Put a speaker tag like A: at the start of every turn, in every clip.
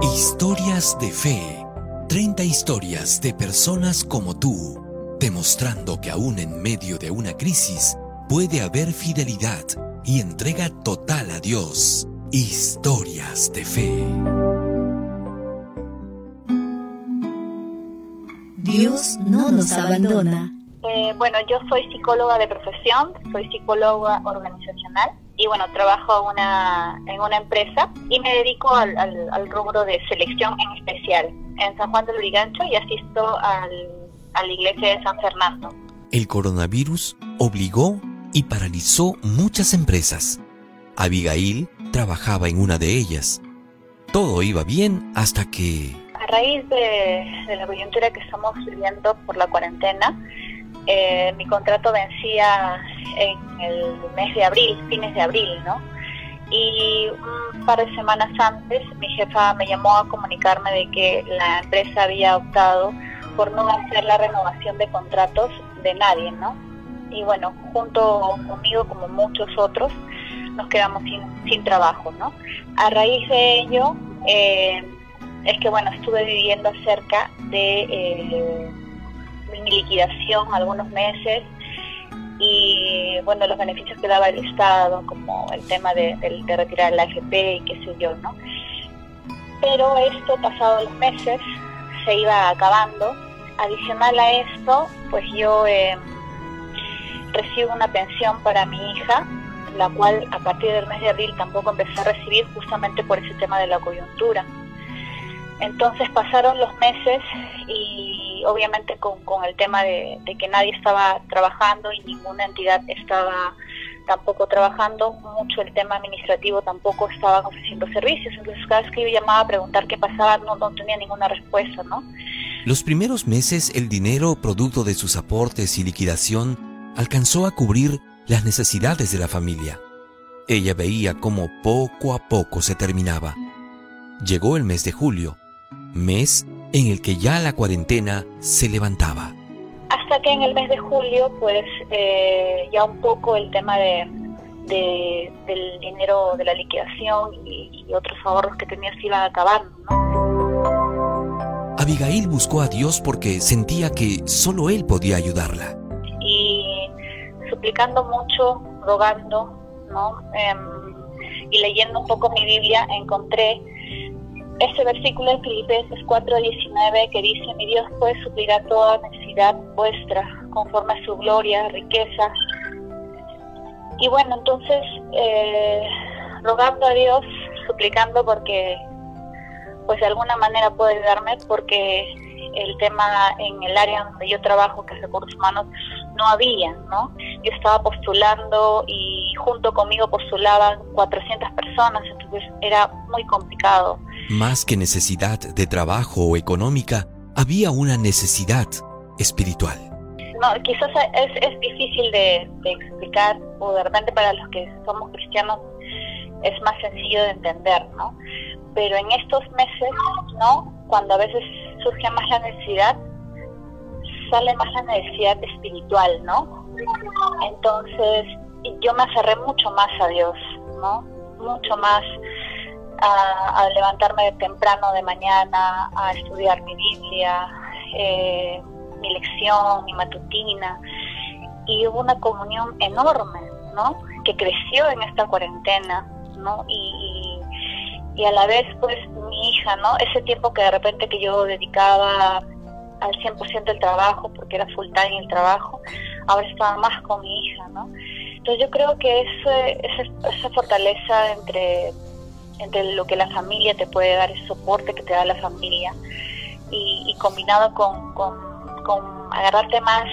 A: Historias de fe. 30 historias de personas como tú, demostrando que aún en medio de una crisis puede haber fidelidad y entrega total a Dios. Historias de fe.
B: Dios no nos abandona.
C: Eh, bueno, yo soy psicóloga de profesión, soy psicóloga organizacional y bueno, trabajo una, en una empresa y me dedico al, al, rubro de selección en especial en San Juan del Brigancho y asisto al, a la iglesia de San Fernando.
A: El coronavirus obligó y paralizó muchas empresas. Abigail trabajaba en una de ellas. Todo iba bien hasta que...
C: A raíz de, de la coyuntura que estamos viviendo por la cuarentena, eh, mi contrato vencía en el mes de abril, fines de abril, ¿no? Y un par de semanas antes mi jefa me llamó a comunicarme de que la empresa había optado por no hacer la renovación de contratos de nadie, ¿no? Y bueno, junto conmigo, como muchos otros, nos quedamos sin, trabajo, ¿no? A raíz de ello, eh, es que bueno, estuve viviendo cerca de eh, mi liquidación algunos meses y bueno, los beneficios que daba el Estado, como el tema de, retirar la AFP y qué sé yo, ¿no? Pero esto, pasado los meses, se iba acabando. Adicional a esto, pues yo eh, recibo una pensión para mi hija, la cual a partir del mes de abril tampoco empecé a recibir justamente por ese tema de la coyuntura. Entonces pasaron los meses y obviamente con, el tema de, que nadie estaba trabajando y ninguna entidad estaba tampoco trabajando, mucho el tema administrativo tampoco estaba ofreciendo servicios. Entonces cada vez que yo llamaba a preguntar qué pasaba no, no tenía ninguna respuesta, ¿no?
A: Los primeros meses el dinero producto de sus aportes y liquidación alcanzó a cubrir las necesidades de la familia. Ella veía cómo poco a poco se terminaba. Llegó el mes de julio mes en el que ya la cuarentena se levantaba.
C: Hasta que en el mes de julio, pues eh, ya un poco el tema de, del dinero de la liquidación y, otros ahorros que tenía se iban acabando.
A: Abigail buscó a Dios porque sentía que solo Él podía ayudarla.
C: Y suplicando mucho, rogando, ¿no? Em, y leyendo un poco mi Biblia, encontré este versículo de Filipenses 4:19 que dice, mi Dios puede suplir toda necesidad vuestra conforme a su gloria, riqueza. Y bueno, entonces, eh, rogando a Dios, suplicando porque, pues de alguna manera puede ayudarme, porque el tema en el área donde yo trabajo, que es recursos humanos, no había, ¿no? Yo estaba postulando y junto conmigo postulaban 400 personas, entonces era muy complicado.
A: Más que necesidad de trabajo o económica, había una necesidad espiritual.
C: No, quizás es, es difícil de, de explicar, o de repente para los que somos cristianos es más sencillo de entender, ¿no? Pero en estos meses, ¿no? Cuando a veces surge más la necesidad, sale más la necesidad espiritual, ¿no? Entonces, yo me aferré mucho más a Dios, ¿no? Mucho más a, levantarme temprano de mañana, a estudiar mi Biblia, eh, mi lección, mi matutina. Y hubo una comunión enorme, ¿no? Que creció en esta cuarentena, ¿no? Y, y a la vez, pues, mi hija, ¿no? Ese tiempo que de repente que yo dedicaba al 100% del trabajo, porque era full time el trabajo, ahora estaba más con mi hija, ¿no? Entonces yo creo que esa fortaleza entre, entre lo que la familia te puede dar, ese soporte que te da la familia, y, combinado con, con, agarrarte más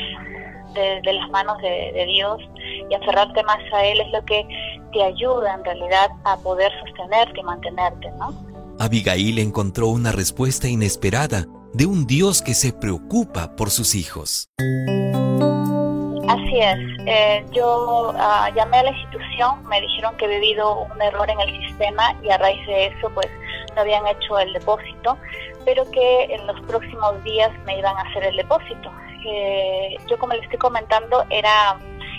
C: de, las manos de, de, Dios y aferrarte más a Él es lo que te ayuda en realidad a poder sostenerte y mantenerte, ¿no?
A: Abigail encontró una respuesta inesperada de un Dios que se preocupa por sus hijos.
C: Así es, eh, yo ah, llamé a la institución, me dijeron que había habido un error en el sistema y a raíz de eso pues no habían hecho el depósito, pero que en los próximos días me iban a hacer el depósito. Eh, yo como les estoy comentando era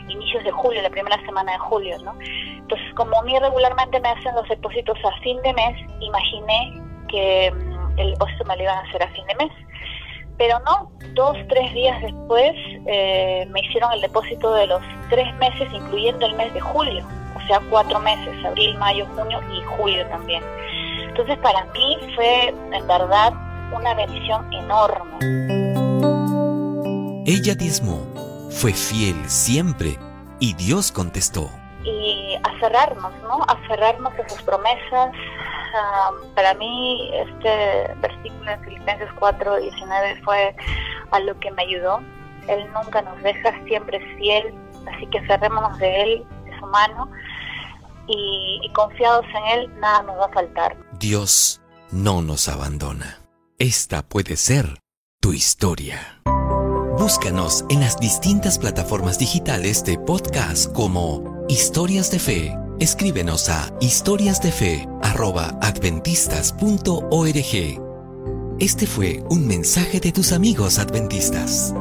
C: inicios de julio, la primera semana de julio, ¿no? Entonces como a mí regularmente me hacen los depósitos a fin de mes, imaginé que mm, el depósito me lo iban a hacer a fin de mes. Pero no, dos, tres días después eh, me hicieron el depósito de los tres meses, incluyendo el mes de julio, o sea, cuatro meses, abril, mayo, junio y julio también. Entonces para mí fue en verdad una bendición enorme.
A: Ella diezmó, fue fiel siempre y Dios contestó.
C: Y aferrarnos, ¿no? Aferrarnos a sus promesas. Para mí este versículo de Filipenses 4, 19 fue a lo que me ayudó. Él nunca nos deja, siempre es fiel, así que aferrémonos de Él, de su mano, y, y confiados en Él, nada nos va a faltar.
A: Dios no nos abandona. Esta puede ser tu historia. Búscanos en las distintas plataformas digitales de podcast como Historias de Fe. Escríbenos a historiasdefe.adventistas.org. Este fue un mensaje de tus amigos adventistas.